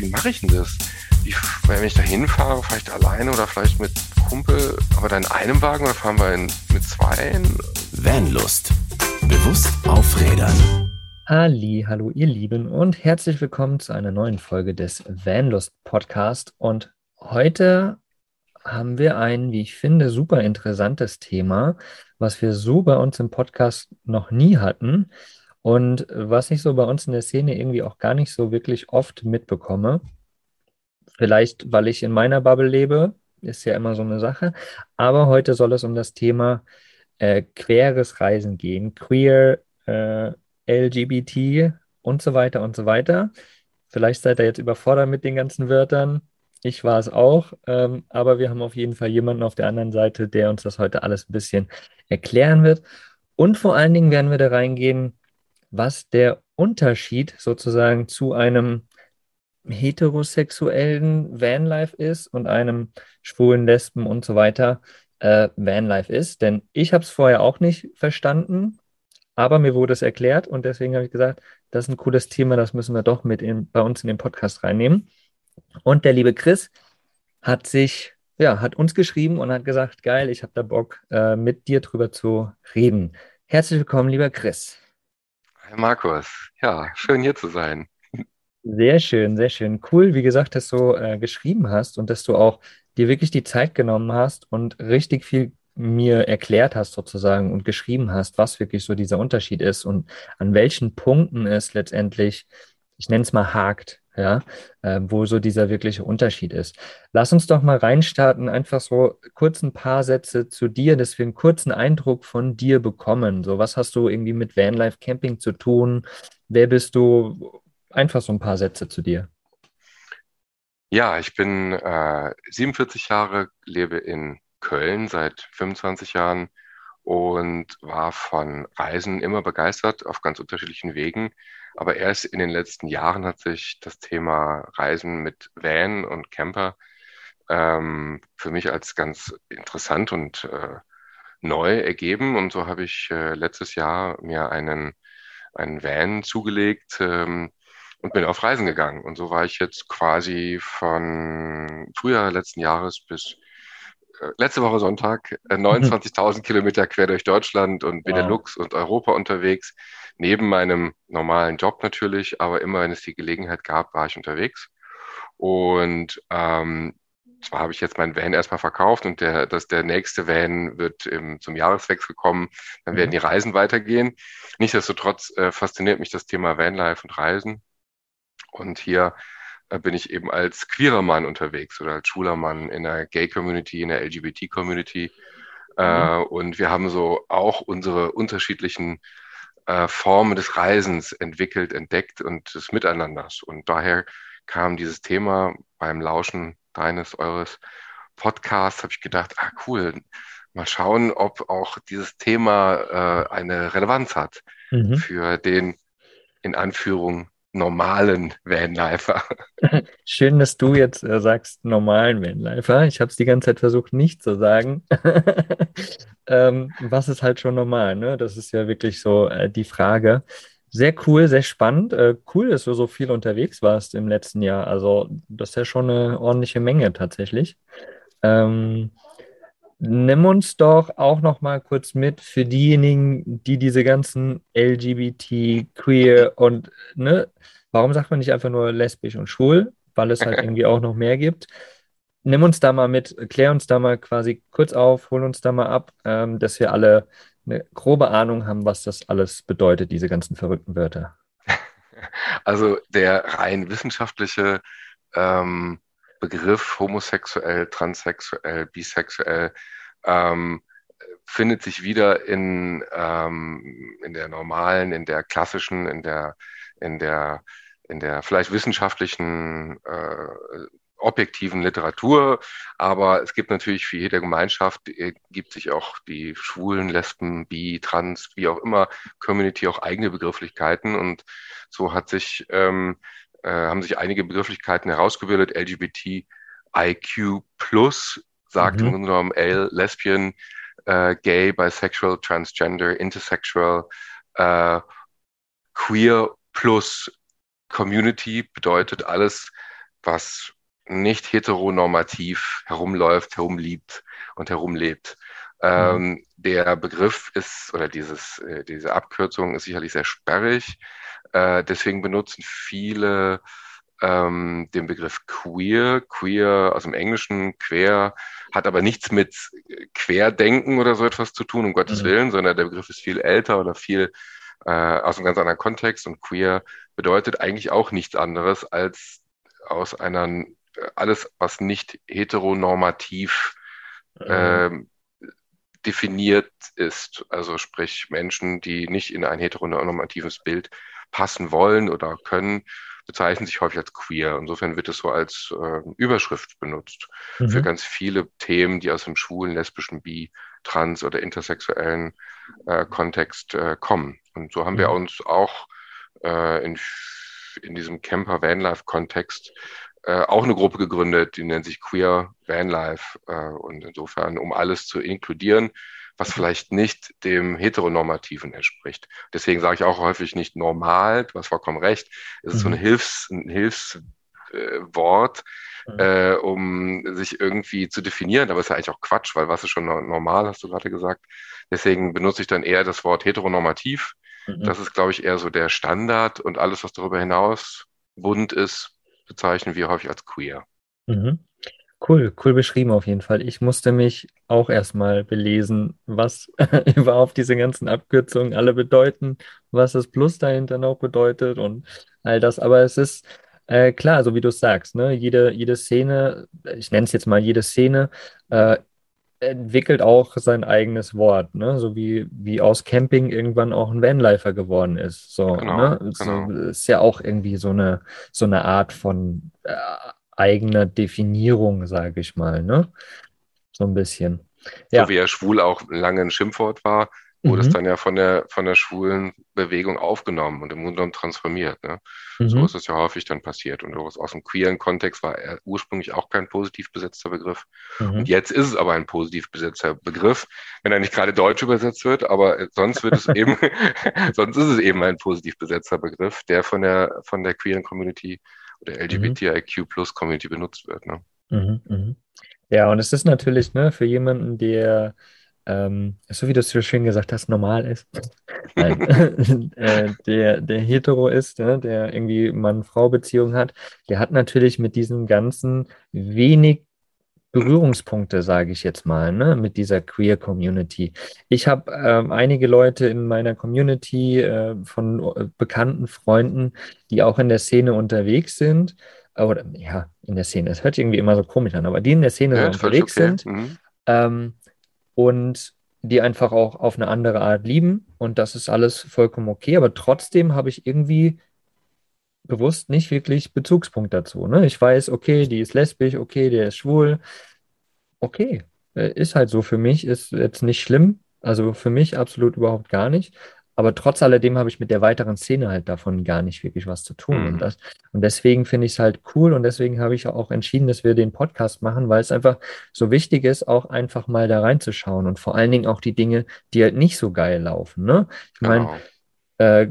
wie mache ich denn das? Wie, wenn ich da hinfahre, fahre ich da alleine oder vielleicht mit Kumpel, aber dann in einem Wagen oder fahren wir in, mit zwei? Vanlust. Bewusst aufrädern. Ali, hallo ihr Lieben und herzlich willkommen zu einer neuen Folge des Vanlust Podcast. Und heute haben wir ein, wie ich finde, super interessantes Thema, was wir so bei uns im Podcast noch nie hatten und was ich so bei uns in der Szene irgendwie auch gar nicht so wirklich oft mitbekomme. Vielleicht, weil ich in meiner Bubble lebe, ist ja immer so eine Sache. Aber heute soll es um das Thema äh, queres Reisen gehen, queer, äh, LGBT und so weiter und so weiter. Vielleicht seid ihr jetzt überfordert mit den ganzen Wörtern. Ich war es auch, ähm, aber wir haben auf jeden Fall jemanden auf der anderen Seite, der uns das heute alles ein bisschen erklären wird. Und vor allen Dingen werden wir da reingehen, was der Unterschied sozusagen zu einem heterosexuellen Vanlife ist und einem schwulen Lesben und so weiter äh, Vanlife ist. Denn ich habe es vorher auch nicht verstanden, aber mir wurde es erklärt und deswegen habe ich gesagt, das ist ein cooles Thema, das müssen wir doch mit in, bei uns in den Podcast reinnehmen. Und der liebe Chris hat sich, ja, hat uns geschrieben und hat gesagt, geil, ich habe da Bock, äh, mit dir drüber zu reden. Herzlich willkommen, lieber Chris. Hi Markus, ja, schön hier zu sein. Sehr schön, sehr schön. Cool, wie gesagt, dass du äh, geschrieben hast und dass du auch dir wirklich die Zeit genommen hast und richtig viel mir erklärt hast sozusagen und geschrieben hast, was wirklich so dieser Unterschied ist und an welchen Punkten es letztendlich, ich nenne es mal hakt, ja, äh, wo so dieser wirkliche Unterschied ist. Lass uns doch mal reinstarten, einfach so kurz ein paar Sätze zu dir, dass wir einen kurzen Eindruck von dir bekommen. So, was hast du irgendwie mit Vanlife Camping zu tun? Wer bist du? Einfach so ein paar Sätze zu dir. Ja, ich bin äh, 47 Jahre, lebe in Köln seit 25 Jahren und war von Reisen immer begeistert auf ganz unterschiedlichen Wegen. Aber erst in den letzten Jahren hat sich das Thema Reisen mit Van und Camper ähm, für mich als ganz interessant und äh, neu ergeben. Und so habe ich äh, letztes Jahr mir einen, einen Van zugelegt ähm, und bin auf Reisen gegangen. Und so war ich jetzt quasi von Frühjahr letzten Jahres bis äh, letzte Woche Sonntag äh, 29.000 mhm. Kilometer quer durch Deutschland und Benelux wow. und Europa unterwegs. Neben meinem normalen Job natürlich, aber immer wenn es die Gelegenheit gab, war ich unterwegs. Und ähm, zwar habe ich jetzt meinen Van erstmal verkauft und der, dass der nächste Van wird im, zum Jahreswechsel kommen, dann werden mhm. die Reisen weitergehen. Nichtsdestotrotz äh, fasziniert mich das Thema Vanlife und Reisen. Und hier äh, bin ich eben als queerer Mann unterwegs oder als schwuler Mann in der Gay-Community, in der LGBT-Community. Mhm. Äh, und wir haben so auch unsere unterschiedlichen äh, Formen des Reisens entwickelt, entdeckt und des Miteinanders. Und daher kam dieses Thema beim Lauschen deines, eures Podcasts, habe ich gedacht, ah cool, mal schauen, ob auch dieses Thema äh, eine Relevanz hat mhm. für den in Anführung normalen Vanlifer. Schön, dass du jetzt äh, sagst normalen Vanlifer. Ich habe es die ganze Zeit versucht, nicht zu sagen. ähm, was ist halt schon normal? Ne? Das ist ja wirklich so äh, die Frage. Sehr cool, sehr spannend. Äh, cool, dass du so viel unterwegs warst im letzten Jahr. Also, das ist ja schon eine ordentliche Menge tatsächlich. Ähm, nimm uns doch auch noch mal kurz mit für diejenigen, die diese ganzen LGBT, queer und ne, warum sagt man nicht einfach nur lesbisch und schwul, weil es halt irgendwie auch noch mehr gibt. Nimm uns da mal mit, klär uns da mal quasi kurz auf, hol uns da mal ab, ähm, dass wir alle eine grobe Ahnung haben, was das alles bedeutet, diese ganzen verrückten Wörter. Also der rein wissenschaftliche ähm, Begriff homosexuell, transsexuell, bisexuell ähm, findet sich wieder in, ähm, in der normalen, in der klassischen, in der, in der, in der vielleicht wissenschaftlichen, äh, objektiven Literatur. Aber es gibt natürlich für jede Gemeinschaft, äh, gibt sich auch die Schwulen, Lesben, Bi, Trans, wie auch immer, Community auch eigene Begrifflichkeiten. Und so hat sich ähm, äh, haben sich einige Begrifflichkeiten herausgebildet. LGBTIQ plus sagt mhm. im Grunde genommen L, Lesbian, äh, Gay, Bisexual, Transgender, Intersexual, äh, Queer plus Community bedeutet alles was nicht heteronormativ herumläuft, herumliebt und herumlebt. Ähm, mhm. Der Begriff ist, oder dieses, äh, diese Abkürzung ist sicherlich sehr sperrig. Äh, deswegen benutzen viele ähm, den Begriff queer. Queer aus dem Englischen, quer, hat aber nichts mit Querdenken oder so etwas zu tun, um Gottes mhm. Willen, sondern der Begriff ist viel älter oder viel äh, aus einem ganz anderen Kontext und queer bedeutet eigentlich auch nichts anderes als aus einer alles, was nicht heteronormativ mhm. äh, definiert ist, also sprich Menschen, die nicht in ein heteronormatives Bild passen wollen oder können, bezeichnen sich häufig als queer. Insofern wird es so als äh, Überschrift benutzt mhm. für ganz viele Themen, die aus dem schwulen, lesbischen, bi, trans oder intersexuellen äh, Kontext äh, kommen. Und so haben mhm. wir uns auch äh, in, in diesem Camper-Vanlife-Kontext äh, auch eine Gruppe gegründet, die nennt sich Queer Vanlife. Äh, und insofern, um alles zu inkludieren, was vielleicht nicht dem Heteronormativen entspricht. Deswegen sage ich auch häufig nicht normal, du hast vollkommen recht. Es ist so ein, mhm. Hilfs, ein Hilfswort, äh, mhm. äh, um sich irgendwie zu definieren. Aber es ist ja eigentlich auch Quatsch, weil was ist schon normal, hast du gerade gesagt. Deswegen benutze ich dann eher das Wort heteronormativ. Mhm. Das ist, glaube ich, eher so der Standard und alles, was darüber hinaus bunt ist, bezeichnen wir häufig als queer. Mhm. Cool, cool beschrieben auf jeden Fall. Ich musste mich auch erstmal belesen, was überhaupt diese ganzen Abkürzungen alle bedeuten, was das Plus dahinter noch bedeutet und all das. Aber es ist äh, klar, so wie du es sagst, ne? Jede, jede Szene, ich nenne es jetzt mal jede Szene, äh, entwickelt auch sein eigenes Wort, ne? So wie, wie aus Camping irgendwann auch ein Vanlifer geworden ist. So, genau, ne? genau. So, ist ja auch irgendwie so eine, so eine Art von äh, eigener Definierung, sage ich mal, ne? So ein bisschen. Ja. So wie er schwul auch lange ein Schimpfwort war, wurde mhm. es dann ja von der, von der schwulen Bewegung aufgenommen und im Grunde genommen transformiert. Ne? Mhm. So ist es ja häufig dann passiert. Und aus dem queeren Kontext war er ursprünglich auch kein positiv besetzter Begriff. Mhm. Und jetzt ist es aber ein positiv besetzter Begriff, wenn er nicht gerade deutsch übersetzt wird, aber sonst wird es eben, sonst ist es eben ein positiv besetzter Begriff, der von der, von der queeren Community oder mhm. LGBTIQ Plus Community benutzt wird. Ne? Mhm, mh. Ja, und es ist natürlich ne, für jemanden, der, ähm, so wie du es so schön gesagt hast, normal ist, Nein, äh, der, der hetero ist, ne, der irgendwie Mann-Frau-Beziehung hat, der hat natürlich mit diesen ganzen wenig Berührungspunkte, sage ich jetzt mal, ne, mit dieser Queer Community. Ich habe ähm, einige Leute in meiner Community äh, von äh, bekannten Freunden, die auch in der Szene unterwegs sind. Oder ja, in der Szene. Es hört sich irgendwie immer so komisch an, aber die in der Szene ja, unterwegs okay. sind mhm. ähm, und die einfach auch auf eine andere Art lieben. Und das ist alles vollkommen okay. Aber trotzdem habe ich irgendwie bewusst nicht wirklich Bezugspunkt dazu. Ne? Ich weiß, okay, die ist lesbisch, okay, der ist schwul. Okay, äh, ist halt so für mich, ist jetzt nicht schlimm. Also für mich absolut überhaupt gar nicht. Aber trotz alledem habe ich mit der weiteren Szene halt davon gar nicht wirklich was zu tun. Mhm. Und, das, und deswegen finde ich es halt cool und deswegen habe ich auch entschieden, dass wir den Podcast machen, weil es einfach so wichtig ist, auch einfach mal da reinzuschauen und vor allen Dingen auch die Dinge, die halt nicht so geil laufen. Ne? Ich meine, oh äh,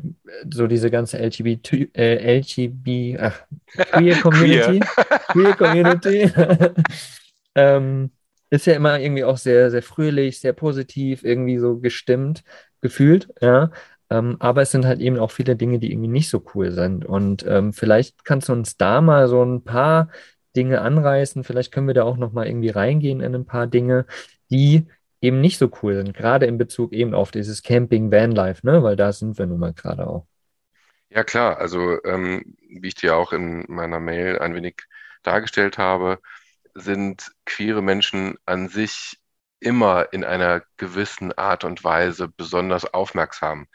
so diese ganze LGBT, äh, LGB, ach, Queer Community, Queer, Community, ähm, ist ja immer irgendwie auch sehr, sehr fröhlich, sehr positiv, irgendwie so gestimmt, gefühlt, ja. Ähm, aber es sind halt eben auch viele Dinge, die irgendwie nicht so cool sind. Und ähm, vielleicht kannst du uns da mal so ein paar Dinge anreißen. Vielleicht können wir da auch noch mal irgendwie reingehen in ein paar Dinge, die eben nicht so cool sind, gerade in Bezug eben auf dieses Camping Vanlife, ne? Weil da sind wir nun mal gerade auch. Ja, klar. Also, ähm, wie ich dir auch in meiner Mail ein wenig dargestellt habe, sind queere Menschen an sich immer in einer gewissen Art und Weise besonders aufmerksam.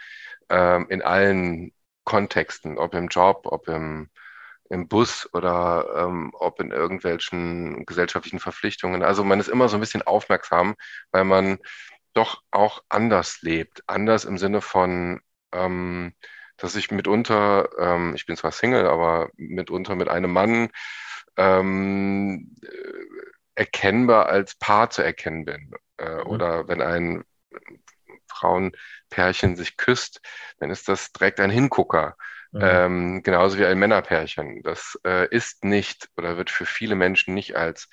Ähm, in allen Kontexten, ob im Job, ob im im Bus oder ähm, ob in irgendwelchen gesellschaftlichen Verpflichtungen. Also man ist immer so ein bisschen aufmerksam, weil man doch auch anders lebt. Anders im Sinne von, ähm, dass ich mitunter, ähm, ich bin zwar Single, aber mitunter mit einem Mann ähm, erkennbar als Paar zu erkennen bin. Äh, mhm. Oder wenn ein Frauenpärchen sich küsst, dann ist das direkt ein Hingucker Mhm. Ähm, genauso wie ein Männerpärchen. Das äh, ist nicht oder wird für viele Menschen nicht als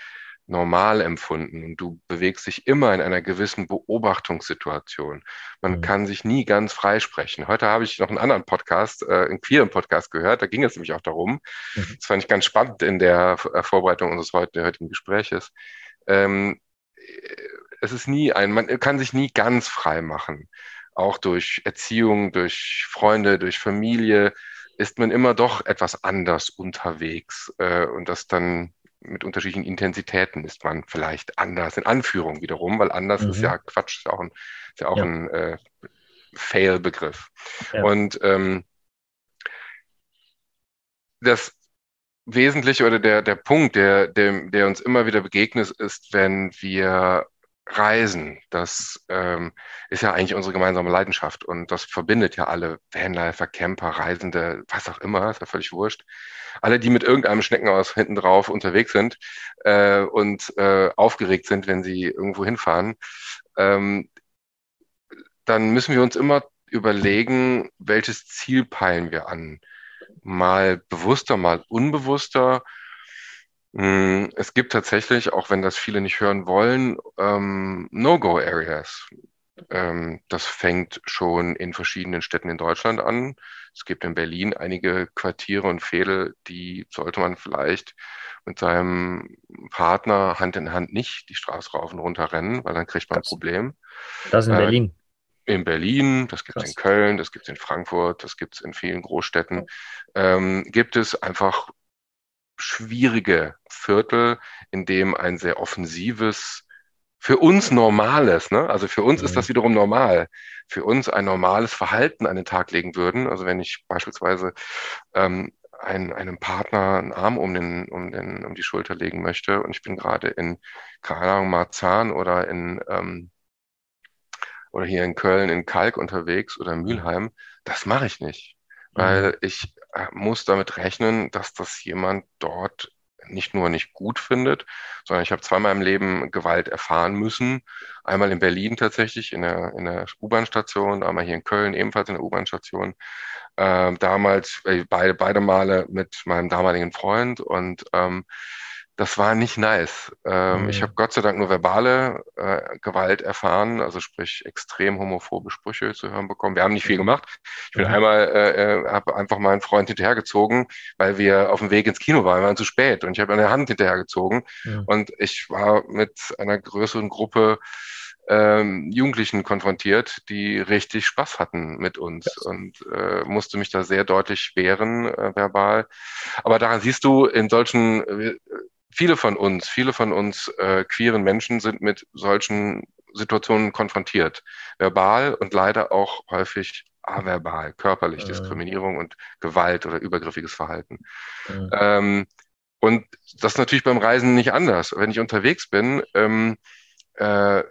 normal empfunden und du bewegst dich immer in einer gewissen Beobachtungssituation. Man mhm. kann sich nie ganz freisprechen. Heute habe ich noch einen anderen Podcast, äh, einen queeren Podcast gehört, da ging es nämlich auch darum. Mhm. Das fand ich ganz spannend in der äh, Vorbereitung unseres heutigen Gespräches. Ähm, es ist nie ein, man kann sich nie ganz frei machen. Auch durch Erziehung, durch Freunde, durch Familie ist man immer doch etwas anders unterwegs äh, und das dann mit unterschiedlichen Intensitäten ist man vielleicht anders, in Anführung wiederum, weil anders mhm. ist ja Quatsch, ist ja auch ein, ist ja auch ja. ein äh, Fail-Begriff. Ja. Und ähm, das Wesentliche oder der, der Punkt, der, der, der uns immer wieder begegnet, ist, wenn wir reisen. Das ähm, ist ja eigentlich unsere gemeinsame Leidenschaft und das verbindet ja alle Vanlifer, Camper, Reisende, was auch immer, ist ja völlig wurscht. Alle, die mit irgendeinem Schneckenhaus hinten drauf unterwegs sind äh, und äh, aufgeregt sind, wenn sie irgendwo hinfahren, ähm, dann müssen wir uns immer überlegen, welches Ziel peilen wir an. Mal bewusster, mal unbewusster es gibt tatsächlich, auch wenn das viele nicht hören wollen, ähm, No-Go-Areas. Ähm, das fängt schon in verschiedenen Städten in Deutschland an. Es gibt in Berlin einige Quartiere und Fädel, die sollte man vielleicht mit seinem Partner Hand in Hand nicht die Straße rauf und runter rennen, weil dann kriegt man ein Problem. Das in äh, Berlin. In Berlin, das gibt es in Köln, das gibt es in Frankfurt, das gibt es in vielen Großstädten. Ähm, gibt es einfach schwierige Viertel, in dem ein sehr offensives, für uns normales, ne? also für uns mhm. ist das wiederum normal, für uns ein normales Verhalten an den Tag legen würden. Also wenn ich beispielsweise ähm, ein, einem Partner einen Arm um, den, um, den, um die Schulter legen möchte und ich bin gerade in, keine Ahnung, Marzahn oder in ähm, oder hier in Köln in Kalk unterwegs oder Mülheim, das mache ich nicht weil mhm. ich äh, muss damit rechnen, dass das jemand dort nicht nur nicht gut findet, sondern ich habe zweimal im Leben Gewalt erfahren müssen. Einmal in Berlin tatsächlich in der, in der U-Bahn-Station, einmal hier in Köln ebenfalls in der U-Bahn-Station. Ähm, damals äh, beide, beide Male mit meinem damaligen Freund und ähm, das war nicht nice. Ähm, mhm. Ich habe Gott sei Dank nur verbale äh, Gewalt erfahren, also sprich extrem homophobe Sprüche zu hören bekommen. Wir haben nicht viel mhm. gemacht. Ich bin mhm. einmal, äh, äh habe einfach meinen Freund hinterhergezogen, weil wir auf dem Weg ins Kino waren. Wir waren zu spät und ich habe eine Hand hinterhergezogen mhm. und ich war mit einer größeren Gruppe ähm, Jugendlichen konfrontiert, die richtig Spaß hatten mit uns yes. und äh, musste mich da sehr deutlich wehren, äh, verbal. Aber daran siehst du, in solchen äh, viele von uns, viele von uns äh, queeren Menschen sind mit solchen Situationen konfrontiert. Verbal und leider auch häufig averbal, körperlich, mhm. Diskriminierung und Gewalt oder übergriffiges Verhalten. Mhm. Ähm, und das ist natürlich beim Reisen nicht anders. Wenn ich unterwegs bin, ähm, äh,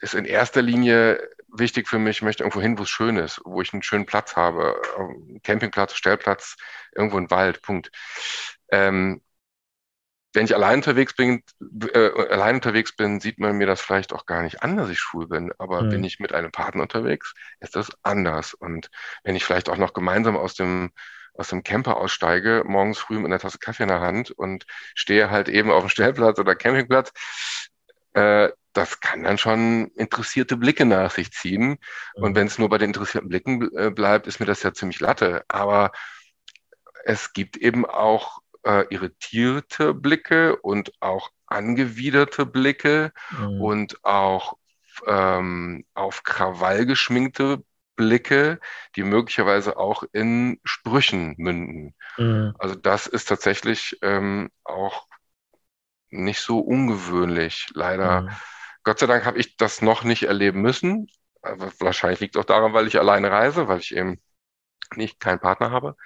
ist in erster Linie wichtig für mich, ich möchte irgendwo hin, wo es schön ist, wo ich einen schönen Platz habe, Campingplatz, Stellplatz, irgendwo ein Wald, Punkt. Ähm, wenn ich allein unterwegs bin, äh, allein unterwegs bin, sieht man mir das vielleicht auch gar nicht an, dass ich schwul bin. Aber mhm. bin ich mit einem Partner unterwegs, ist das anders. Und wenn ich vielleicht auch noch gemeinsam aus dem aus dem Camper aussteige, morgens früh mit einer Tasse Kaffee in der Hand und stehe halt eben auf dem Stellplatz oder Campingplatz, äh, das kann dann schon interessierte Blicke nach sich ziehen. Mhm. Und wenn es nur bei den interessierten Blicken äh, bleibt, ist mir das ja ziemlich Latte. Aber es gibt eben auch äh, irritierte Blicke und auch angewiderte Blicke mhm. und auch ähm, auf Krawall geschminkte Blicke, die möglicherweise auch in Sprüchen münden. Mhm. Also das ist tatsächlich ähm, auch nicht so ungewöhnlich. Leider, mhm. Gott sei Dank habe ich das noch nicht erleben müssen. Aber wahrscheinlich liegt auch daran, weil ich alleine reise, weil ich eben nicht keinen Partner habe.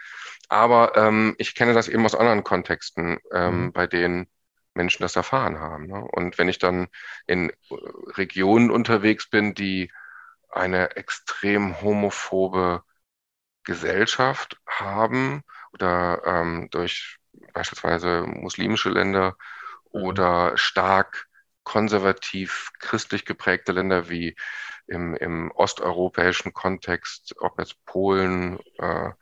Aber ähm, ich kenne das eben aus anderen Kontexten, ähm, mhm. bei denen Menschen das erfahren haben. Ne? Und wenn ich dann in Regionen unterwegs bin, die eine extrem homophobe Gesellschaft haben oder ähm, durch beispielsweise muslimische Länder mhm. oder stark konservativ christlich geprägte Länder wie im, im osteuropäischen Kontext, ob jetzt Polen, äh, äh,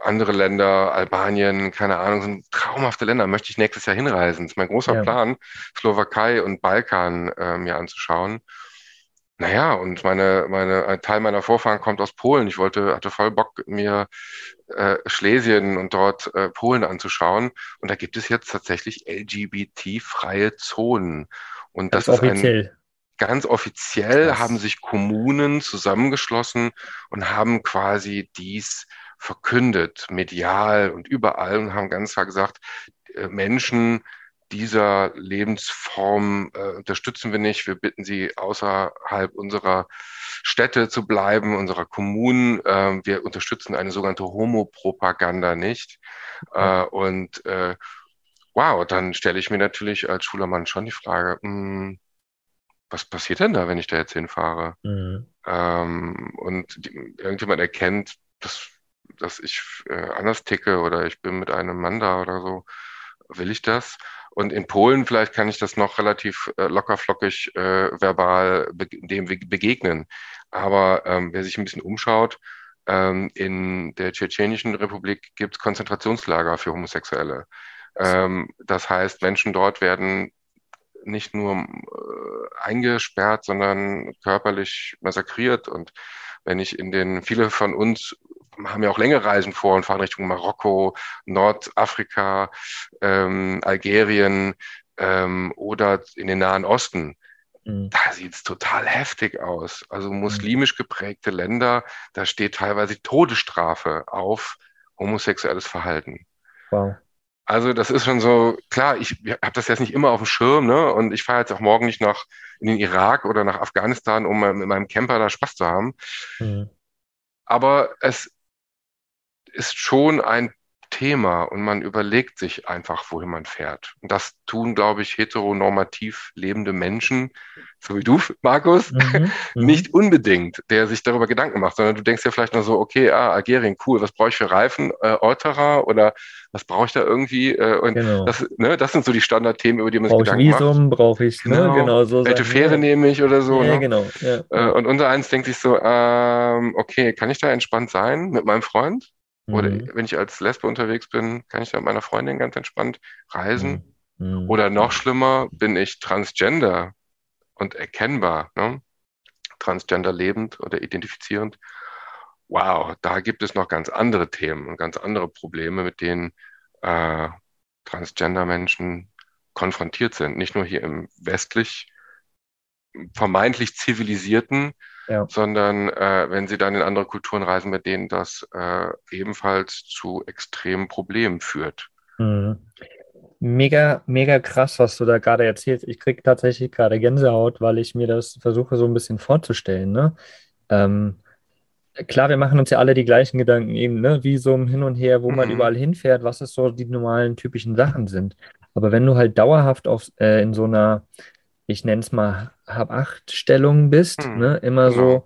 andere Länder, Albanien, keine Ahnung, sind traumhafte Länder, möchte ich nächstes Jahr hinreisen. Das ist mein großer Ja. Plan, Slowakei und Balkan äh, mir anzuschauen. Naja, und meine, meine, ein Teil meiner Vorfahren kommt aus Polen. Ich wollte, hatte voll Bock, mir äh, Schlesien und dort äh, Polen anzuschauen. Und da gibt es jetzt tatsächlich LGBT-freie Zonen. Und Ganz das ist ein, offiziell. Ganz offiziell Krass. haben sich Kommunen zusammengeschlossen und haben quasi dies verkündet, medial und überall und haben ganz klar gesagt, äh, Menschen dieser Lebensform äh, unterstützen wir nicht. Wir bitten sie, außerhalb unserer Städte zu bleiben, unserer Kommunen. Ähm, wir unterstützen eine sogenannte Homopropaganda nicht. Äh, und äh, wow, dann stelle ich mir natürlich als schwuler Mann schon die Frage, mh, was passiert denn da, wenn ich da jetzt hinfahre? Mhm. Ähm, und die, irgendjemand erkennt, dass, dass ich äh, anders ticke oder ich bin mit einem Mann da oder so. Will ich das? Und in Polen vielleicht kann ich das noch relativ äh, lockerflockig äh, verbal be dem be- begegnen. Aber ähm, wer sich ein bisschen umschaut, ähm, in der Tschetschenischen Republik gibt es Konzentrationslager für Homosexuelle. Ähm, das heißt, Menschen dort werden nicht nur äh, eingesperrt, sondern körperlich massakriert. Und wenn ich in den, viele von uns haben ja auch längere Reisen vor und fahren Richtung Marokko, Nordafrika, ähm, Algerien ähm, oder in den Nahen Osten. Mhm. Da sieht es total heftig aus. Also muslimisch geprägte Länder, da steht teilweise Todesstrafe auf homosexuelles Verhalten. Wow. Also das ist schon so, klar, ich habe das jetzt nicht immer auf dem Schirm, ne? Und ich fahre jetzt auch morgen nicht nach in den Irak oder nach Afghanistan, um mit meinem Camper da Spaß zu haben. Mhm. Aber es ist schon ein Thema und man überlegt sich einfach, wohin man fährt. Und das tun, glaube ich, heteronormativ lebende Menschen, so wie du, Markus, Mhm. Mhm. nicht unbedingt, der sich darüber Gedanken macht, sondern du denkst ja vielleicht nur so, okay, ah, Algerien, cool, was brauche ich für Reifen, äh, Euterer oder was brauche ich da irgendwie? Äh, und Genau. das, ne, das sind so die Standardthemen, über die man sich Brauche ich Gedanken macht. Visum, brauche ich, ne? Genau. Genau so Welche Fähre ja. nehme ich oder so, Ja, ne? genau. Ja. Äh, und unser eins denkt sich so, ähm, okay, kann ich da entspannt sein mit meinem Freund? Oder Mhm. wenn ich als Lesbe unterwegs bin, kann ich da mit meiner Freundin ganz entspannt reisen? Mhm. Oder noch schlimmer, bin ich transgender und erkennbar, ne? Transgender lebend oder identifizierend. Wow, da gibt es noch ganz andere Themen und ganz andere Probleme, mit denen äh, Transgender-Menschen konfrontiert sind. Nicht nur hier im westlich vermeintlich zivilisierten, Ja. sondern äh, wenn sie dann in andere Kulturen reisen, mit denen das äh, ebenfalls zu extremen Problemen führt. Mhm. Mega, mega krass, was du da gerade erzählst. Ich kriege tatsächlich gerade Gänsehaut, weil ich mir das versuche so ein bisschen vorzustellen, ne? Ähm, klar, wir machen uns ja alle die gleichen Gedanken eben, ne? Visum hin und her, wo man Mhm. überall hinfährt, was es so die normalen typischen Sachen sind. Aber wenn du halt dauerhaft auf, äh, in so einer, ich nenne es mal, Hab-Acht-Stellung bist, Mhm, ne? Immer genau. so,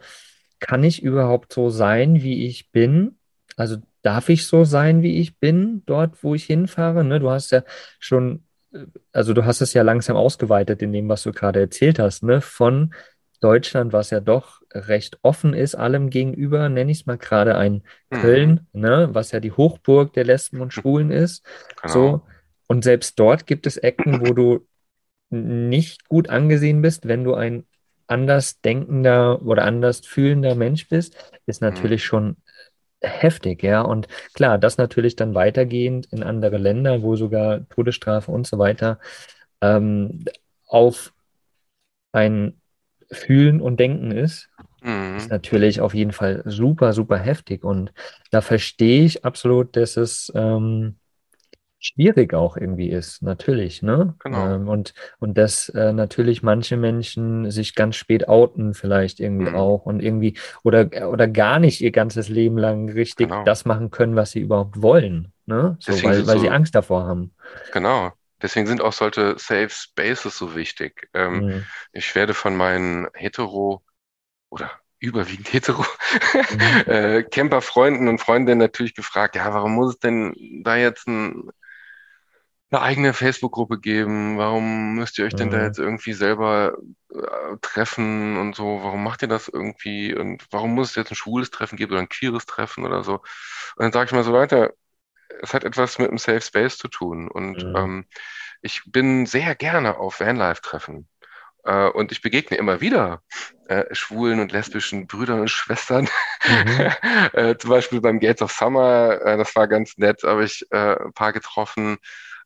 kann ich überhaupt so sein, wie ich bin? Also darf ich so sein, wie ich bin, dort, wo ich hinfahre? Ne? Du hast ja schon, äh, also du hast es ja langsam ausgeweitet in dem, was du gerade erzählt hast, ne? Von Deutschland, was ja doch recht offen ist, allem gegenüber, nenne ich es mal gerade ein Mhm, Köln, ne? Was ja die Hochburg der Lesben und Schwulen ist. genau. So. Und selbst dort gibt es Ecken, wo du nicht gut angesehen bist, wenn du ein anders denkender oder anders fühlender Mensch bist, ist natürlich schon heftig, ja. Und klar, das natürlich dann weitergehend in andere Länder, wo sogar Todesstrafe und so weiter ähm, auf ein Fühlen und Denken ist, Mhm, ist natürlich auf jeden Fall super, super heftig. Und da verstehe ich absolut, dass es ähm, schwierig auch irgendwie ist, natürlich, ne? Genau. Ähm, und, und dass äh, natürlich manche Menschen sich ganz spät outen, vielleicht irgendwie Mhm. auch und irgendwie oder, oder gar nicht ihr ganzes Leben lang richtig Genau. das machen können, was sie überhaupt wollen, ne? So, Deswegen weil, weil so- sie Angst davor haben. genau. Deswegen sind auch solche Safe Spaces so wichtig. Ähm, Mhm. Ich werde von meinen hetero oder überwiegend hetero Mhm. äh, Camper-Freunden und Freundinnen natürlich gefragt, ja, warum muss es denn da jetzt ein eine eigene Facebook-Gruppe geben? Warum müsst ihr euch denn da Mhm. jetzt irgendwie selber äh, treffen und so? Warum macht ihr das irgendwie? Und warum muss es jetzt ein schwules Treffen geben oder ein queeres Treffen oder so? Und dann sage ich mal so, Leute, es hat etwas mit einem Safe Space zu tun. Und Mhm. ähm, ich bin sehr gerne auf Vanlife-Treffen. Äh, und ich begegne immer wieder äh, schwulen und lesbischen Brüdern und Schwestern. Mhm. äh, zum Beispiel beim Gates of Summer, äh, das war ganz nett, habe ich äh, ein paar getroffen.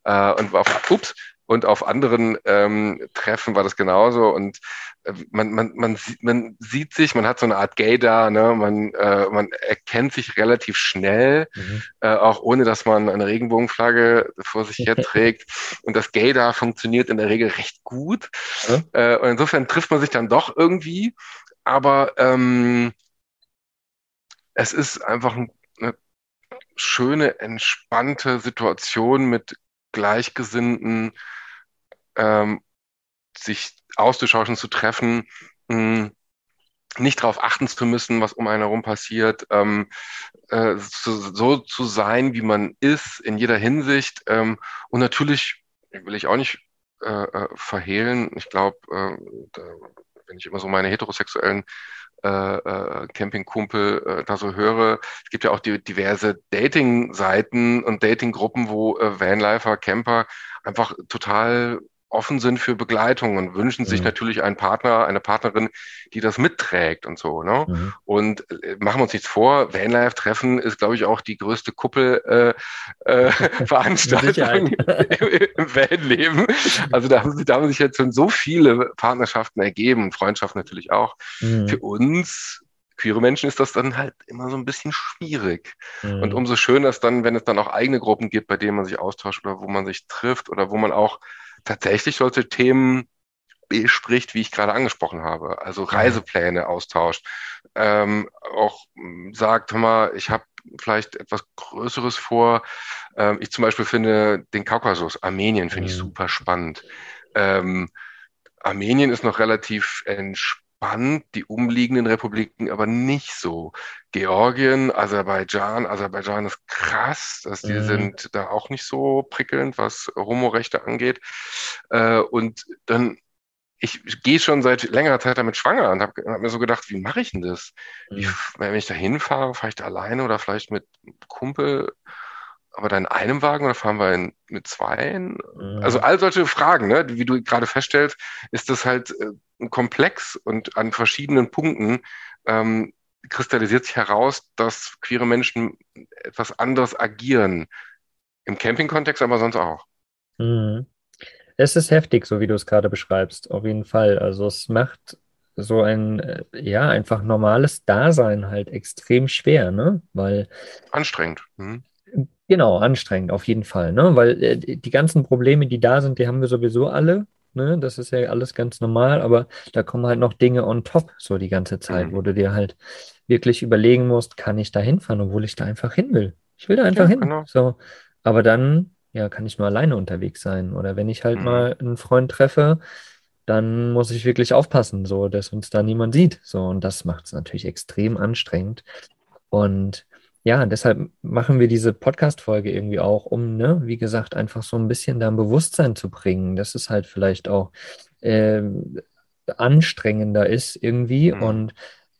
Äh, und auf, ups, und auf anderen ähm, Treffen war das genauso. Und äh, man, man, man, sieht, man sieht sich, man hat so eine Art Gaydar, ne? man, äh, man erkennt sich relativ schnell, Mhm. äh, auch ohne dass man eine Regenbogenflagge vor sich her trägt. Und das Gaydar funktioniert in der Regel recht gut. Ja. Äh, und insofern trifft man sich dann doch irgendwie. Aber ähm, es ist einfach ein, eine schöne, entspannte Situation mit Gleichgesinnten, ähm, sich auszutauschen, zu treffen, mh, nicht darauf achten zu müssen, was um einen herum passiert, ähm, äh, so, so zu sein, wie man ist, in jeder Hinsicht. Ähm, und natürlich will ich auch nicht äh, äh, verhehlen. Ich glaube, äh, wenn ich immer so meine heterosexuellen äh, äh, Campingkumpel äh, da so höre, es gibt ja auch die, diverse Dating-Seiten und Dating-Gruppen, wo äh, Vanlifer, Camper einfach total offen sind für Begleitung und wünschen sich Mhm. natürlich einen Partner, eine Partnerin, die das mitträgt und so. Ne? Mhm. Und äh, machen wir uns nichts vor, Vanlife-Treffen ist, glaube ich, auch die größte Kuppel äh, äh, Veranstaltung im Vanleben. Also da haben, sich, da haben sich jetzt schon so viele Partnerschaften ergeben und Freundschaften natürlich auch. Mhm. Für uns queere Menschen ist das dann halt immer so ein bisschen schwierig. Mhm. Und umso schöner ist dann, wenn es dann auch eigene Gruppen gibt, bei denen man sich austauscht oder wo man sich trifft oder wo man auch tatsächlich solche Themen bespricht, wie ich gerade angesprochen habe. Also Reisepläne austauscht, ähm, auch mh, sagt, mal, ich habe vielleicht etwas Größeres vor. Ähm, ich zum Beispiel finde den Kaukasus, Armenien finde ich Mhm. super spannend. Ähm, Armenien ist noch relativ entspannt, die umliegenden Republiken aber nicht so. Georgien, Aserbaidschan, Aserbaidschan ist krass, dass die Mhm. sind da auch nicht so prickelnd, was Homorechte angeht. Äh, und dann, ich gehe schon seit längerer Zeit damit schwanger und habe hab mir so gedacht, wie mache ich denn das? Wie, Mhm. wenn ich da hinfahre, fahre ich da alleine oder vielleicht mit einem Kumpel, aber dann in einem Wagen oder fahren wir in, mit zweien? Mhm. Also all solche Fragen, ne, wie du gerade feststellst, ist das halt äh, Komplex und an verschiedenen Punkten ähm, kristallisiert sich heraus, dass queere Menschen etwas anderes agieren. Im Camping-Kontext, aber sonst auch. Mhm. Es ist heftig, so wie du es gerade beschreibst, auf jeden Fall. Also es macht so ein, äh, ja, einfach normales Dasein halt extrem schwer, ne? Weil, Anstrengend. Mhm. Genau, anstrengend, auf jeden Fall, ne? Weil äh, die ganzen Probleme, die da sind, die haben wir sowieso alle, ne? Das ist ja alles ganz normal, aber da kommen halt noch Dinge on top, so die ganze Zeit, Mhm. wo du dir halt wirklich überlegen musst, kann ich da hinfahren, obwohl ich da einfach hin will. Ich will da einfach Ja, hin. genau. So, aber dann, ja, kann ich nur alleine unterwegs sein. Oder wenn ich halt Mhm. mal einen Freund treffe, dann muss ich wirklich aufpassen, so dass uns da niemand sieht. So, und das macht es natürlich extrem anstrengend. Und ja, deshalb machen wir diese Podcast-Folge irgendwie auch, um, ne, wie gesagt, einfach so ein bisschen da ein Bewusstsein zu bringen, dass es halt vielleicht auch ähm, anstrengender ist irgendwie Mhm. und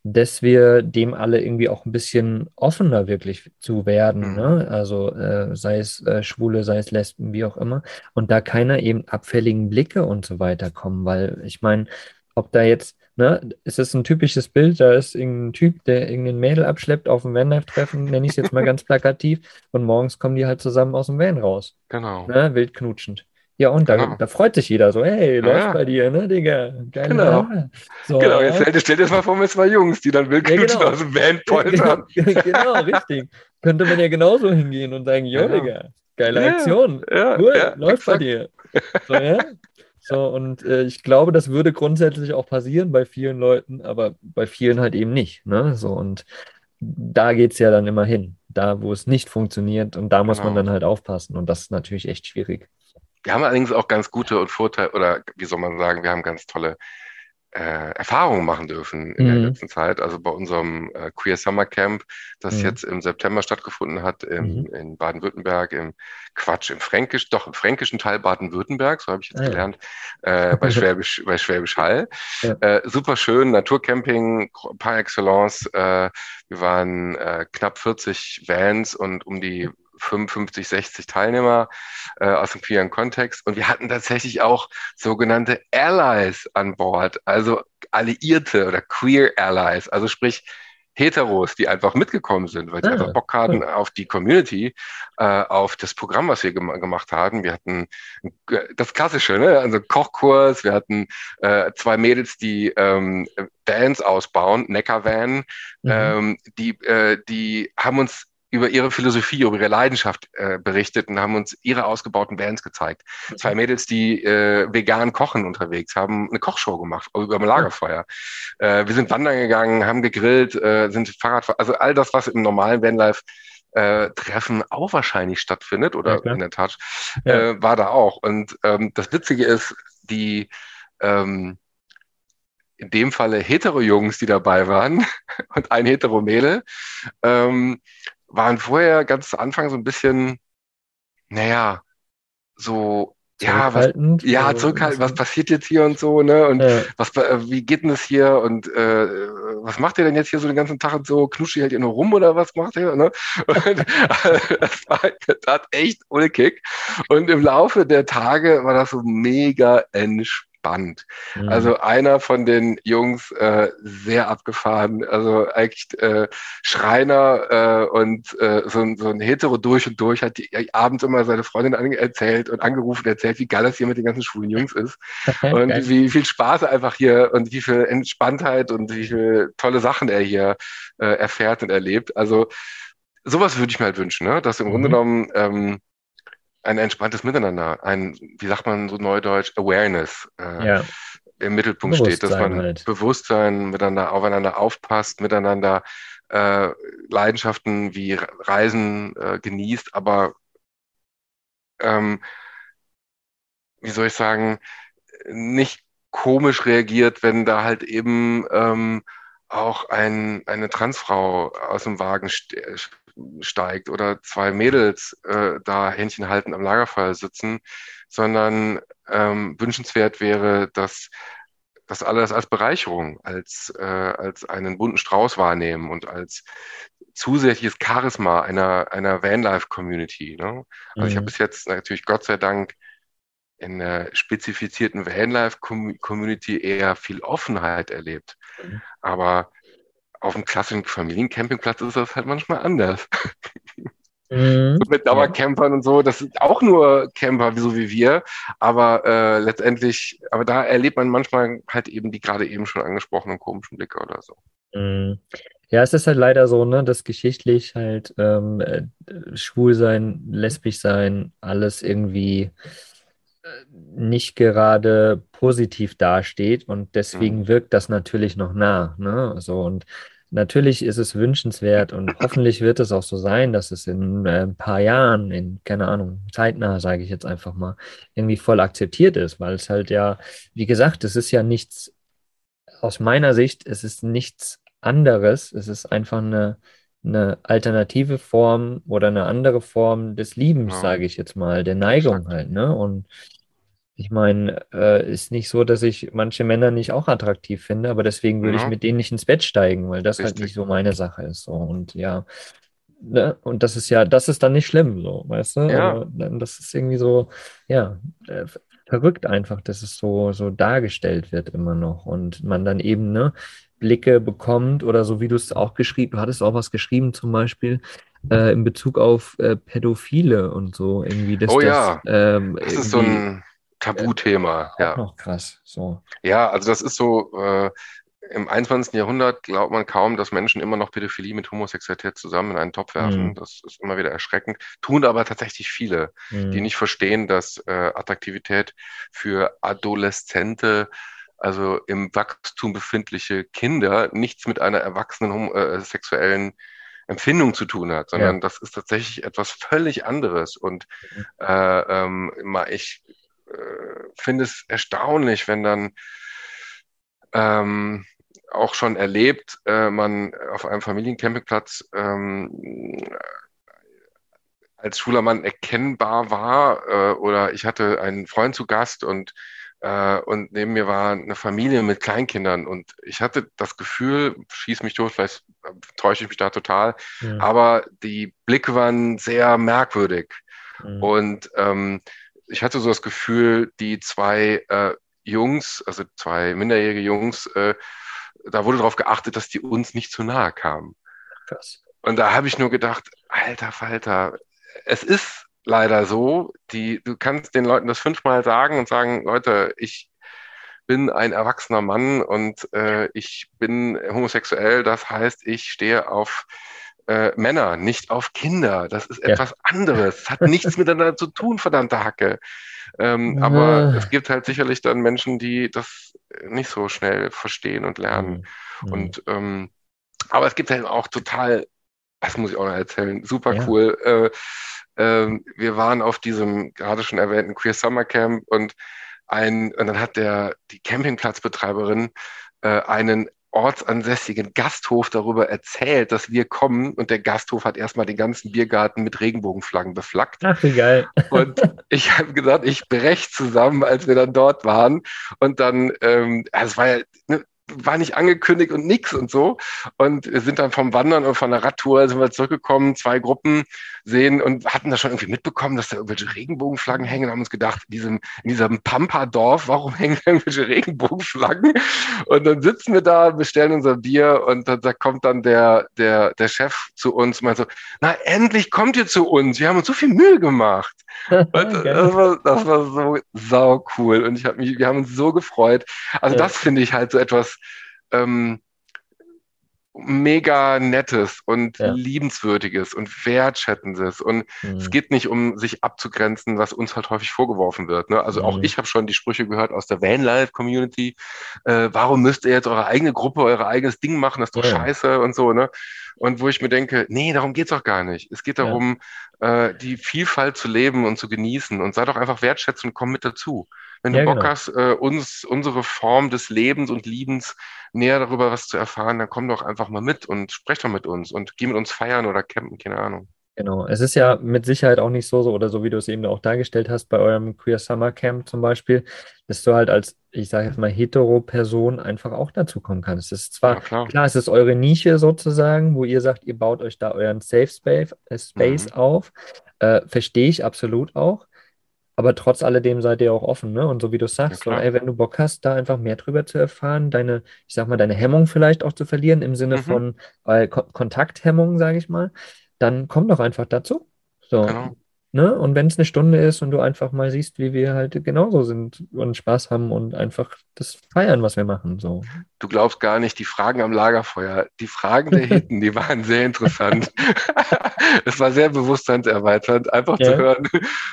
dass wir dem alle irgendwie auch ein bisschen offener wirklich zu werden, Mhm. ne? Also äh, sei es äh, Schwule, sei es Lesben, wie auch immer. Und da keiner eben abfälligen Blicke und so weiter kommen, weil ich meine, ob da jetzt, ne, es ist ein typisches Bild, da ist irgendein Typ, der irgendein Mädel abschleppt auf dem Vanlife-Treffen, nenne ich es jetzt mal ganz plakativ, und morgens kommen die halt zusammen aus dem Van raus, Genau. ne, wild knutschend. Ja, und da, Genau. da freut sich jeder so, hey, läuft Ja. bei dir, ne, Digga? Geile Genau. Sache. So, Genau, ja. jetzt stell, stell dir das mal vor mit zwei Jungs, die dann wild Ja, genau. aus dem Van poltern. genau, richtig. Könnte man ja genauso hingehen und sagen, jo, Ja. Digga, geile Ja, Aktion. Ja, Cool, ja, läuft bei exakt. dir. So, ja? So, und äh, ich glaube, das würde grundsätzlich auch passieren bei vielen Leuten, aber bei vielen halt eben nicht. Ne? So, und da geht es ja dann immer hin, da wo es nicht funktioniert und da muss man Genau. dann halt aufpassen und das ist natürlich echt schwierig. Wir haben allerdings auch ganz gute und Vorteile, oder wie soll man sagen, wir haben ganz tolle äh, Erfahrungen machen dürfen in mhm. der letzten Zeit. Also bei unserem äh, Queer Summer Camp, das mhm. jetzt im September stattgefunden hat im, mhm. in Baden-Württemberg, im Quatsch, im Fränkisch, doch im fränkischen Teil Baden-Württemberg, so habe ich jetzt ah, gelernt, ja. äh, bei Schwäbisch, bei Schwäbisch Hall. Ja. Äh, super schön, Naturcamping par excellence. Äh, wir waren äh, knapp 40 Vans und um die 55, 60 Teilnehmer äh, aus dem queeren Kontext. Und wir hatten tatsächlich auch sogenannte Allies an Bord, also Alliierte oder Queer Allies, also sprich Heteros, die einfach mitgekommen sind, weil sie ah, einfach Bock hatten cool. auf die Community, äh, auf das Programm, was wir gem gemacht haben. Wir hatten das Klassische, ne? also Kochkurs, wir hatten äh, zwei Mädels, die ähm, Vans ausbauen, Neckar-Van, mhm. ähm, die, äh, die haben uns über ihre Philosophie, über ihre Leidenschaft äh, berichtet und haben uns ihre ausgebauten Bands gezeigt. Mhm. Zwei Mädels, die äh, vegan kochen unterwegs, haben eine Kochshow gemacht über ein Lagerfeuer. Äh, wir sind wandern gegangen, haben gegrillt, äh, sind Fahrrad, also all das, was im normalen Vanlife äh, Treffen auch wahrscheinlich stattfindet oder ja, in der Tat ja. äh, war da auch. Und ähm, das Witzige ist, die ähm, in dem Falle hetero-Jungs, die dabei waren und ein hetero-Mädel, ähm, waren vorher ganz zu Anfang so ein bisschen, naja, so ja, was, ja, zurückhaltend, was passiert jetzt hier und so, ne? Und ja. was, äh, wie geht denn das hier? Und äh, was macht ihr denn jetzt hier so den ganzen Tag und so? Knuscht ihr halt ihr nur rum oder was macht ihr? Ne? Und, das war das echt ohne Kick. Und im Laufe der Tage war das so mega entspannt spannend. Mhm. Also einer von den Jungs äh, sehr abgefahren, also eigentlich äh, Schreiner äh, und äh, so, ein, so ein Hetero durch und durch hat die, äh, abends immer seine Freundin erzählt und angerufen erzählt, wie geil das hier mit den ganzen schwulen Jungs ist und Geil. wie viel Spaß er einfach hier und wie viel Entspanntheit und wie viel tolle Sachen er hier äh, erfährt und erlebt. Also sowas würde ich mir halt wünschen, ne? dass im mhm. Grunde genommen ähm, ein entspanntes Miteinander, ein, wie sagt man so neudeutsch, Awareness äh, ja. im Mittelpunkt steht, dass man halt. Bewusstsein miteinander aufeinander aufpasst, miteinander äh, Leidenschaften wie Reisen äh, genießt, aber ähm, wie soll ich sagen, nicht komisch reagiert, wenn da halt eben ähm, auch ein, eine Transfrau aus dem Wagen steigt oder zwei Mädels äh, da Händchen halten am Lagerfeuer sitzen, sondern ähm, wünschenswert wäre, dass dass alle das als Bereicherung, als, äh, als einen bunten Strauß wahrnehmen und als zusätzliches Charisma einer, einer Vanlife-Community. Ne? Also mhm. ich habe bis jetzt natürlich Gott sei Dank in der spezifizierten Vanlife-Community eher viel Offenheit erlebt. Mhm. Aber auf einem klassischen Familiencampingplatz ist das halt manchmal anders. Mhm. So mit Dauercampern und so, das sind auch nur Camper, so wie wir, aber äh, letztendlich, aber da erlebt man manchmal halt eben die gerade eben schon angesprochenen komischen Blicke oder so. Mhm. Ja, es ist halt leider so, ne, dass geschichtlich halt ähm, äh, schwul sein, lesbisch sein, alles irgendwie äh, nicht gerade positiv dasteht und deswegen mhm. wirkt das natürlich noch nah, ne? So und natürlich ist es wünschenswert und hoffentlich wird es auch so sein, dass es in äh, ein paar Jahren, in, keine Ahnung, zeitnah, sage ich jetzt einfach mal, irgendwie voll akzeptiert ist, weil es halt ja, wie gesagt, es ist ja nichts, aus meiner Sicht, es ist nichts anderes, es ist einfach eine, eine alternative Form oder eine andere Form des Liebens, sage ich jetzt mal, der Neigung halt, ne? Und ich meine, äh, ist nicht so, dass ich manche Männer nicht auch attraktiv finde, aber deswegen würde ja. ich mit denen nicht ins Bett steigen, weil das Richtig. halt nicht so meine Sache ist. So. Und ja, ne? und das ist ja, das ist dann nicht schlimm, so, weißt du? Ja. Aber das ist irgendwie so, ja, äh, verrückt einfach, dass es so, so dargestellt wird immer noch und man dann eben, ne, Blicke bekommt oder so wie du es auch geschrieben, du hattest auch was geschrieben zum Beispiel, äh, in Bezug auf äh, Pädophile und so irgendwie. Dass oh ja, das, ähm, das ist so ein Tabuthema, ja. Noch krass. So. Ja, also das ist so, äh, im 21. Jahrhundert glaubt man kaum, dass Menschen immer noch Pädophilie mit Homosexualität zusammen in einen Topf werfen. Mhm. Das ist immer wieder erschreckend. Tun aber tatsächlich viele, mhm. die nicht verstehen, dass äh, Attraktivität für Adoleszente, also im Wachstum befindliche Kinder, nichts mit einer erwachsenen äh, sexuellen Empfindung zu tun hat, sondern ja. das ist tatsächlich etwas völlig anderes. Und mhm. äh, ähm, ich äh, finde es erstaunlich, wenn dann ähm, auch schon erlebt, äh, man auf einem Familiencampingplatz ähm, als schwuler Mann erkennbar war äh, oder ich hatte einen Freund zu Gast und äh, und neben mir war eine Familie mit Kleinkindern und ich hatte das Gefühl, schieß mich tot, vielleicht täusche ich mich da total, ja. aber die Blicke waren sehr merkwürdig mhm. und ähm, ich hatte so das Gefühl, die zwei äh, Jungs, also zwei minderjährige Jungs, äh, da wurde darauf geachtet, dass die uns nicht zu nahe kamen. Krass. Und da habe ich nur gedacht, alter Falter, es ist leider so, die, du kannst den Leuten das fünfmal sagen und sagen, Leute, ich bin ein erwachsener Mann und äh, ich bin homosexuell, das heißt, ich stehe auf äh, Männer, nicht auf Kinder. Das ist etwas ja. anderes. Das hat nichts miteinander zu tun, verdammte Hacke. Ähm, ja. Aber es gibt halt sicherlich dann Menschen, die das nicht so schnell verstehen und lernen. Mhm. Und ähm, aber es gibt halt auch total, das muss ich auch noch erzählen, super ja. cool. Äh, ähm, wir waren auf diesem gerade schon erwähnten Queer Summer Camp und ein, und dann hat der, die Campingplatzbetreiberin äh, einen ortsansässigen Gasthof darüber erzählt, dass wir kommen und der Gasthof hat erstmal den ganzen Biergarten mit Regenbogenflaggen beflaggt. Ach, wie geil. Und ich habe gesagt, ich brech zusammen, als wir dann dort waren. Und dann, ähm, also es war ja, ne, war nicht angekündigt und nix und so. Und wir sind dann vom Wandern und von der Radtour sind wir zurückgekommen, zwei Gruppen sehen und hatten da schon irgendwie mitbekommen, dass da irgendwelche Regenbogenflaggen hängen und haben uns gedacht, in diesem, in diesem Pampa-Dorf, warum hängen da irgendwelche Regenbogenflaggen? Und dann sitzen wir da, bestellen unser Bier und dann da kommt dann der, der, der Chef zu uns und meint so, na, endlich kommt ihr zu uns. Wir haben uns so viel Mühe gemacht. Das, war, das war so sau cool. Und ich habe mich, wir haben uns so gefreut. Also ja. das finde ich halt so etwas, ähm, mega nettes und ja. liebenswürdiges und wertschätzendes. Und mhm. es geht nicht um sich abzugrenzen, was uns halt häufig vorgeworfen wird. Ne? Also mhm. auch ich habe schon die Sprüche gehört aus der Vanlife-Community. Äh, warum müsst ihr jetzt eure eigene Gruppe, euer eigenes Ding machen? Das ist doch ja. scheiße und so. Ne? Und wo ich mir denke, nee, darum geht's doch gar nicht. Es geht darum, ja. äh, die Vielfalt zu leben und zu genießen. Und sei doch einfach wertschätzend und komm mit dazu. Wenn du Bock genau. hast, äh, uns unsere Form des Lebens und Liebens näher darüber was zu erfahren, dann komm doch einfach mal mit und sprech doch mit uns und geh mit uns feiern oder campen, keine Ahnung. Genau, es ist ja mit Sicherheit auch nicht so, so oder so, wie du es eben auch dargestellt hast bei eurem Queer Summer Camp zum Beispiel, dass du halt als, ich sage jetzt mal, hetero-Person einfach auch dazu kommen kannst. Es ist zwar, ja, klar. klar, es ist eure Nische sozusagen, wo ihr sagt, ihr baut euch da euren Safe Space, äh, Space mhm. auf, äh, verstehe ich absolut auch. Aber trotz alledem seid ihr auch offen, ne? Und so wie du sagst, ja, so, ey, wenn du Bock hast, da einfach mehr drüber zu erfahren, deine, ich sag mal, deine Hemmung vielleicht auch zu verlieren, im Sinne mhm. von äh, Ko Kontakthemmung, sage ich mal, dann komm doch einfach dazu. So. Genau. Ne? Und wenn es eine Stunde ist und du einfach mal siehst, wie wir halt genauso sind und Spaß haben und einfach das feiern, was wir machen. So. Du glaubst gar nicht, die Fragen am Lagerfeuer, die Fragen der Hitten, die waren sehr interessant. es war sehr bewusstseinserweiternd, einfach ja. zu hören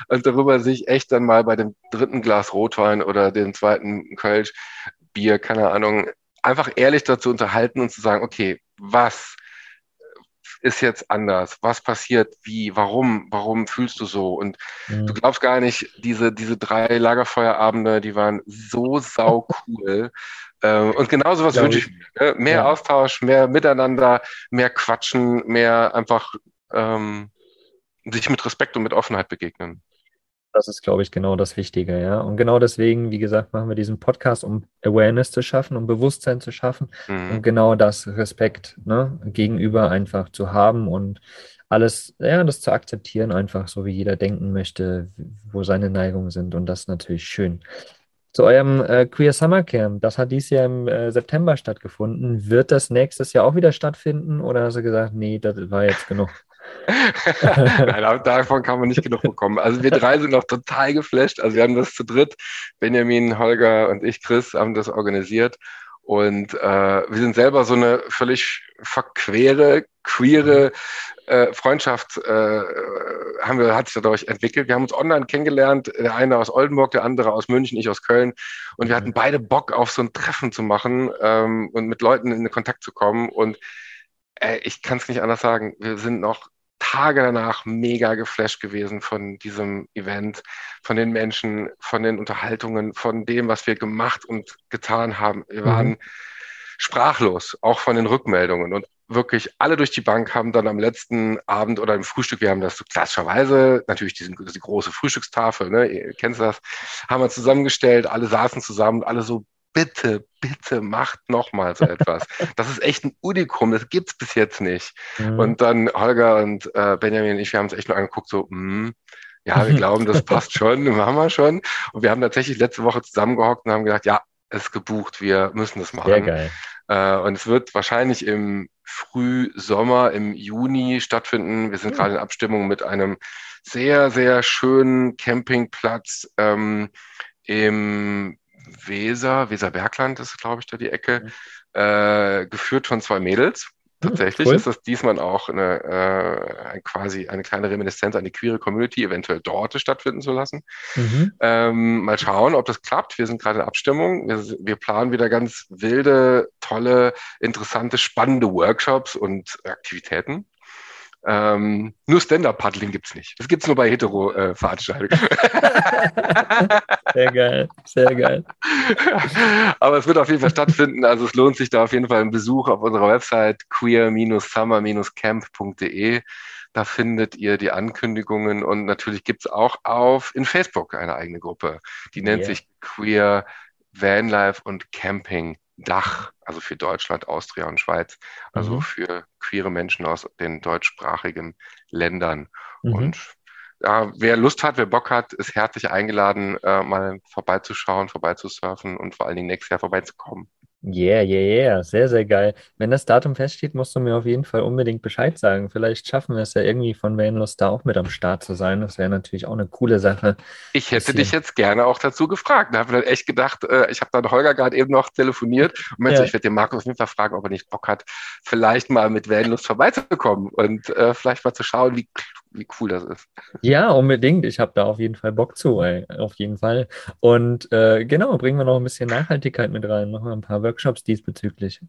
und darüber sich echt dann mal bei dem dritten Glas Rotwein oder dem zweiten Kölsch, Bier, keine Ahnung, einfach ehrlich dazu unterhalten und zu sagen, okay, was ist jetzt anders? Was passiert? Wie? Warum? Warum fühlst du so? Und mhm. du glaubst gar nicht, diese, diese drei Lagerfeuerabende, die waren so sau cool. ähm, und genau sowas wünsche ich mir. Ne? Mehr ja. Austausch, mehr Miteinander, mehr Quatschen, mehr einfach ähm, sich mit Respekt und mit Offenheit begegnen. Das ist, glaube ich, genau das Wichtige, ja. Und genau deswegen, wie gesagt, machen wir diesen Podcast, um Awareness zu schaffen, um Bewusstsein zu schaffen mhm. und genau das Respekt ne, gegenüber einfach zu haben und alles, ja, das zu akzeptieren, einfach so wie jeder denken möchte, wo seine Neigungen sind. Und das ist natürlich schön. Zu eurem äh, Queer Summer Camp, das hat dieses Jahr im äh, September stattgefunden. Wird das nächstes Jahr auch wieder stattfinden oder hast du gesagt, nee, das war jetzt genug? Nein, davon kann man nicht genug bekommen. Also wir drei sind noch total geflasht. Also wir haben das zu dritt, Benjamin, Holger und ich, Chris, haben das organisiert. Und äh, wir sind selber so eine völlig verquere, queere äh, Freundschaft äh, haben wir, hat sich dadurch entwickelt. Wir haben uns online kennengelernt, der eine aus Oldenburg, der andere aus München, ich aus Köln. Und wir hatten beide Bock auf so ein Treffen zu machen ähm, und mit Leuten in Kontakt zu kommen. Und äh, ich kann es nicht anders sagen, wir sind noch Tage danach mega geflasht gewesen von diesem Event, von den Menschen, von den Unterhaltungen, von dem, was wir gemacht und getan haben. Wir waren mhm. sprachlos, auch von den Rückmeldungen. Und wirklich alle durch die Bank haben dann am letzten Abend oder im Frühstück, wir haben das so klassischerweise, natürlich diesen, die große Frühstückstafel, ne, ihr kennt das, haben wir zusammengestellt, alle saßen zusammen, alle so, bitte, bitte macht noch mal so etwas. das ist echt ein Unikum, das gibt's bis jetzt nicht. Mhm. Und dann Holger und äh, Benjamin und ich, wir haben uns echt nur angeguckt, so, mh, ja, wir glauben, das passt schon, machen wir schon. Und wir haben tatsächlich letzte Woche zusammengehockt und haben gesagt, ja, es ist gebucht, wir müssen das machen. Sehr geil. Äh, und es wird wahrscheinlich im Frühsommer, im Juni stattfinden. Wir sind mhm. gerade in Abstimmung mit einem sehr, sehr schönen Campingplatz ähm, im Weser, Weserbergland ist, glaube ich, da die Ecke, äh, geführt von zwei Mädels. Tatsächlich cool. ist das diesmal auch eine, äh, quasi eine kleine Reminiszenz an die queere Community, eventuell dort stattfinden zu lassen. Mhm. Ähm, mal schauen, ob das klappt. Wir sind gerade in Abstimmung. Wir, wir planen wieder ganz wilde, tolle, interessante, spannende Workshops und Aktivitäten. Ähm, nur Stand-Up-Paddling gibt es nicht. Das gibt es nur bei Hetero-Veranstaltungen. sehr geil, sehr geil. Aber es wird auf jeden Fall stattfinden. Also es lohnt sich da auf jeden Fall ein Besuch auf unserer Website queer-summer-camp.de. Da findet ihr die Ankündigungen und natürlich gibt es auch auf in Facebook eine eigene Gruppe. Die nennt yeah. sich Queer Vanlife und Camping Dach, also für Deutschland, Austria und Schweiz, also mhm. für queere Menschen aus den deutschsprachigen Ländern. Mhm. Und ja, wer Lust hat, wer Bock hat, ist herzlich eingeladen, äh, mal vorbeizuschauen, vorbeizusurfen und vor allen Dingen nächstes Jahr vorbeizukommen. Yeah, yeah, yeah, sehr, sehr geil. Wenn das Datum feststeht, musst du mir auf jeden Fall unbedingt Bescheid sagen. Vielleicht schaffen wir es ja irgendwie von Vanlust da auch mit am Start zu sein. Das wäre natürlich auch eine coole Sache. Ich hätte dich jetzt gerne auch dazu gefragt. Da habe ich dann echt gedacht, äh, ich habe dann Holger gerade eben noch telefoniert und meinte, ja. ich werde den Markus auf jeden Fall fragen, ob er nicht Bock hat, vielleicht mal mit Vanlust vorbeizukommen und äh, vielleicht mal zu schauen, wie wie cool das ist. Ja, unbedingt. Ich habe da auf jeden Fall Bock zu, ey. auf jeden Fall. Und äh, genau, bringen wir noch ein bisschen Nachhaltigkeit mit rein, machen wir ein paar Workshops diesbezüglich.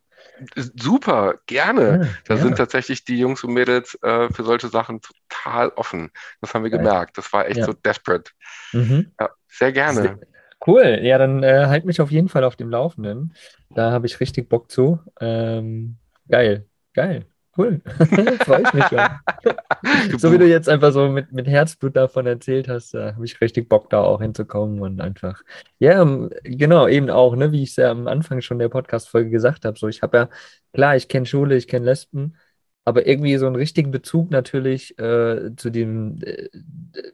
Super, gerne. Ja, da ja. sind tatsächlich die Jungs und Mädels äh, für solche Sachen total offen. Das haben wir gemerkt. Das war echt ja. so desperate. Mhm. sehr gerne. Cool, ja, dann äh, halt mich auf jeden Fall auf dem Laufenden. Da habe ich richtig Bock zu. Ähm, geil, geil. Cool. Freue ich mich schon. so wie du jetzt einfach so mit, mit Herzblut davon erzählt hast, da habe ich richtig Bock, da auch hinzukommen und einfach. Ja, ähm, genau, eben auch, ne, wie ich es ja am Anfang schon der Podcast-Folge gesagt habe. So, ich habe ja, klar, ich kenne Schule, ich kenne Lesben, aber irgendwie so einen richtigen Bezug natürlich äh, zu dem äh,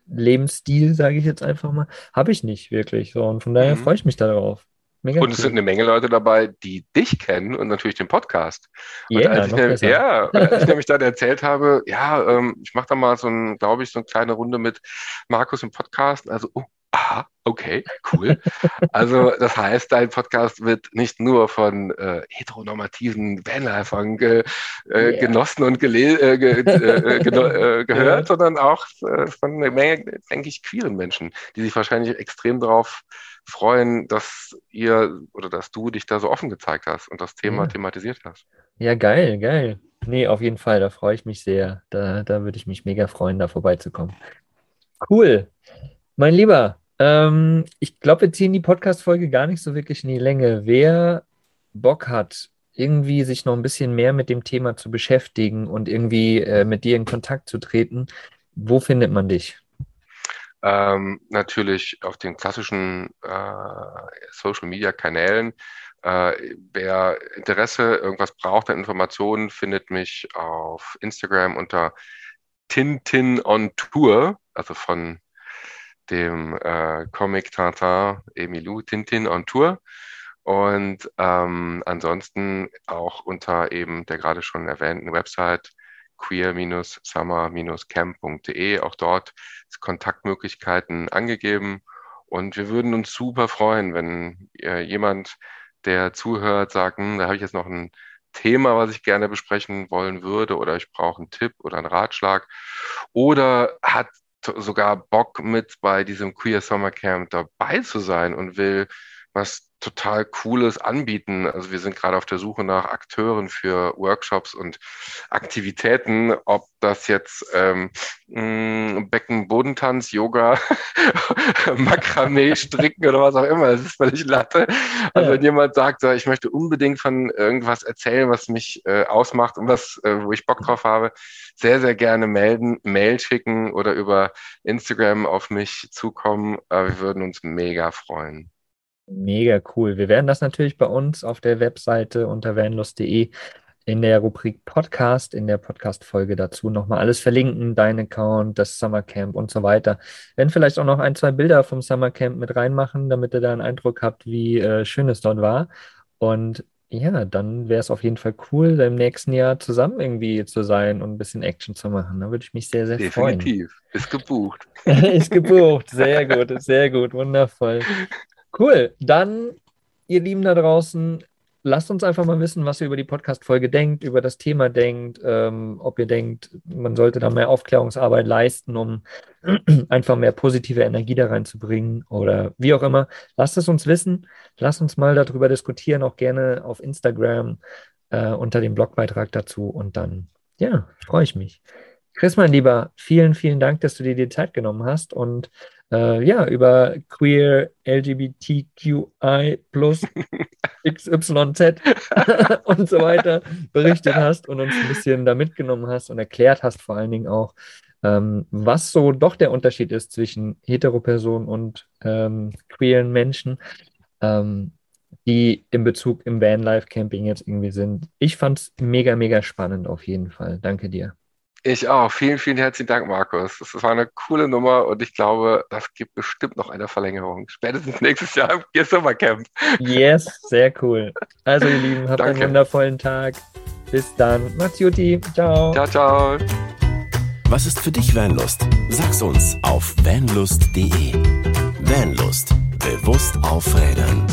Lebensstil, sage ich jetzt einfach mal, habe ich nicht wirklich. So, und von daher mhm. freue ich mich darauf. Mega und es cool. sind eine Menge Leute dabei, die dich kennen und natürlich den Podcast. Yeah, und als, ich, nämlich, ja, als ich nämlich dann erzählt habe, ja, ähm, ich mache da mal so ein, glaube ich, so eine kleine Runde mit Markus im Podcast. Also, oh, aha, okay, cool. also das heißt, dein Podcast wird nicht nur von äh, heteronormativen Vanlifern ge, äh, yeah. genossen und gele äh, ge äh, äh, gehört, sondern auch äh, von einer Menge, denke ich, queeren Menschen, die sich wahrscheinlich extrem darauf freuen, dass ihr oder dass du dich da so offen gezeigt hast und das Thema ja. thematisiert hast. Ja, geil, geil. Nee, auf jeden Fall, da freue ich mich sehr. Da, da würde ich mich mega freuen, da vorbeizukommen. Cool. Mein Lieber, ähm, ich glaube, wir ziehen die Podcast-Folge gar nicht so wirklich in die Länge. Wer Bock hat, irgendwie sich noch ein bisschen mehr mit dem Thema zu beschäftigen und irgendwie äh, mit dir in Kontakt zu treten, wo findet man dich? Ähm, natürlich auf den klassischen äh, Social-Media-Kanälen. Äh, wer Interesse, irgendwas braucht an Informationen, findet mich auf Instagram unter Tintin on Tour, also von dem äh, Comic Tintin Emilou Tintin on Tour. Und ähm, ansonsten auch unter eben der gerade schon erwähnten Website queer-summer-camp.de. Auch dort sind Kontaktmöglichkeiten angegeben. Und wir würden uns super freuen, wenn äh, jemand, der zuhört, sagt, hm, da habe ich jetzt noch ein Thema, was ich gerne besprechen wollen würde, oder ich brauche einen Tipp oder einen Ratschlag, oder hat sogar Bock mit bei diesem Queer Summer Camp dabei zu sein und will was total Cooles anbieten. Also wir sind gerade auf der Suche nach Akteuren für Workshops und Aktivitäten, ob das jetzt ähm, mm, Becken-Bodentanz, Yoga, Makramee, Stricken oder was auch immer. Es ist völlig Latte. Also wenn jemand sagt, ich möchte unbedingt von irgendwas erzählen, was mich äh, ausmacht und was, äh, wo ich Bock drauf habe, sehr, sehr gerne melden, Mail schicken oder über Instagram auf mich zukommen. Äh, wir würden uns mega freuen. Mega cool. Wir werden das natürlich bei uns auf der Webseite unter vanlust.de in der Rubrik Podcast, in der Podcast-Folge dazu nochmal alles verlinken, dein Account, das Summercamp und so weiter. Wenn vielleicht auch noch ein, zwei Bilder vom Summercamp mit reinmachen, damit ihr da einen Eindruck habt, wie äh, schön es dort war. Und ja, dann wäre es auf jeden Fall cool, im nächsten Jahr zusammen irgendwie zu sein und ein bisschen Action zu machen. Da würde ich mich sehr, sehr Definitiv. freuen. Definitiv. Ist gebucht. Ist gebucht. Sehr gut, sehr gut, wundervoll. Cool. Dann, ihr Lieben da draußen, lasst uns einfach mal wissen, was ihr über die Podcast-Folge denkt, über das Thema denkt, ähm, ob ihr denkt, man sollte da mehr Aufklärungsarbeit leisten, um einfach mehr positive Energie da reinzubringen oder wie auch immer. Lasst es uns wissen. Lasst uns mal darüber diskutieren, auch gerne auf Instagram äh, unter dem Blogbeitrag dazu. Und dann, ja, freue ich mich. Chris, mein Lieber, vielen, vielen Dank, dass du dir die Zeit genommen hast und äh, ja, über queer, LGBTQI plus XYZ und so weiter berichtet hast und uns ein bisschen da mitgenommen hast und erklärt hast, vor allen Dingen auch, ähm, was so doch der Unterschied ist zwischen Heteropersonen und ähm, queeren Menschen, ähm, die in Bezug im Vanlife Camping jetzt irgendwie sind. Ich fand es mega, mega spannend auf jeden Fall. Danke dir. Ich auch. Vielen, vielen herzlichen Dank, Markus. Das war eine coole Nummer und ich glaube, das gibt bestimmt noch eine Verlängerung. Spätestens nächstes Jahr im Gear Sommercamp. Yes, sehr cool. Also, ihr Lieben, habt Danke. einen wundervollen Tag. Bis dann. Macht's gut. Ciao. Ciao, ciao. Was ist für dich Vanlust? Sag's uns auf vanlust.de. Vanlust. Bewusst aufrädern.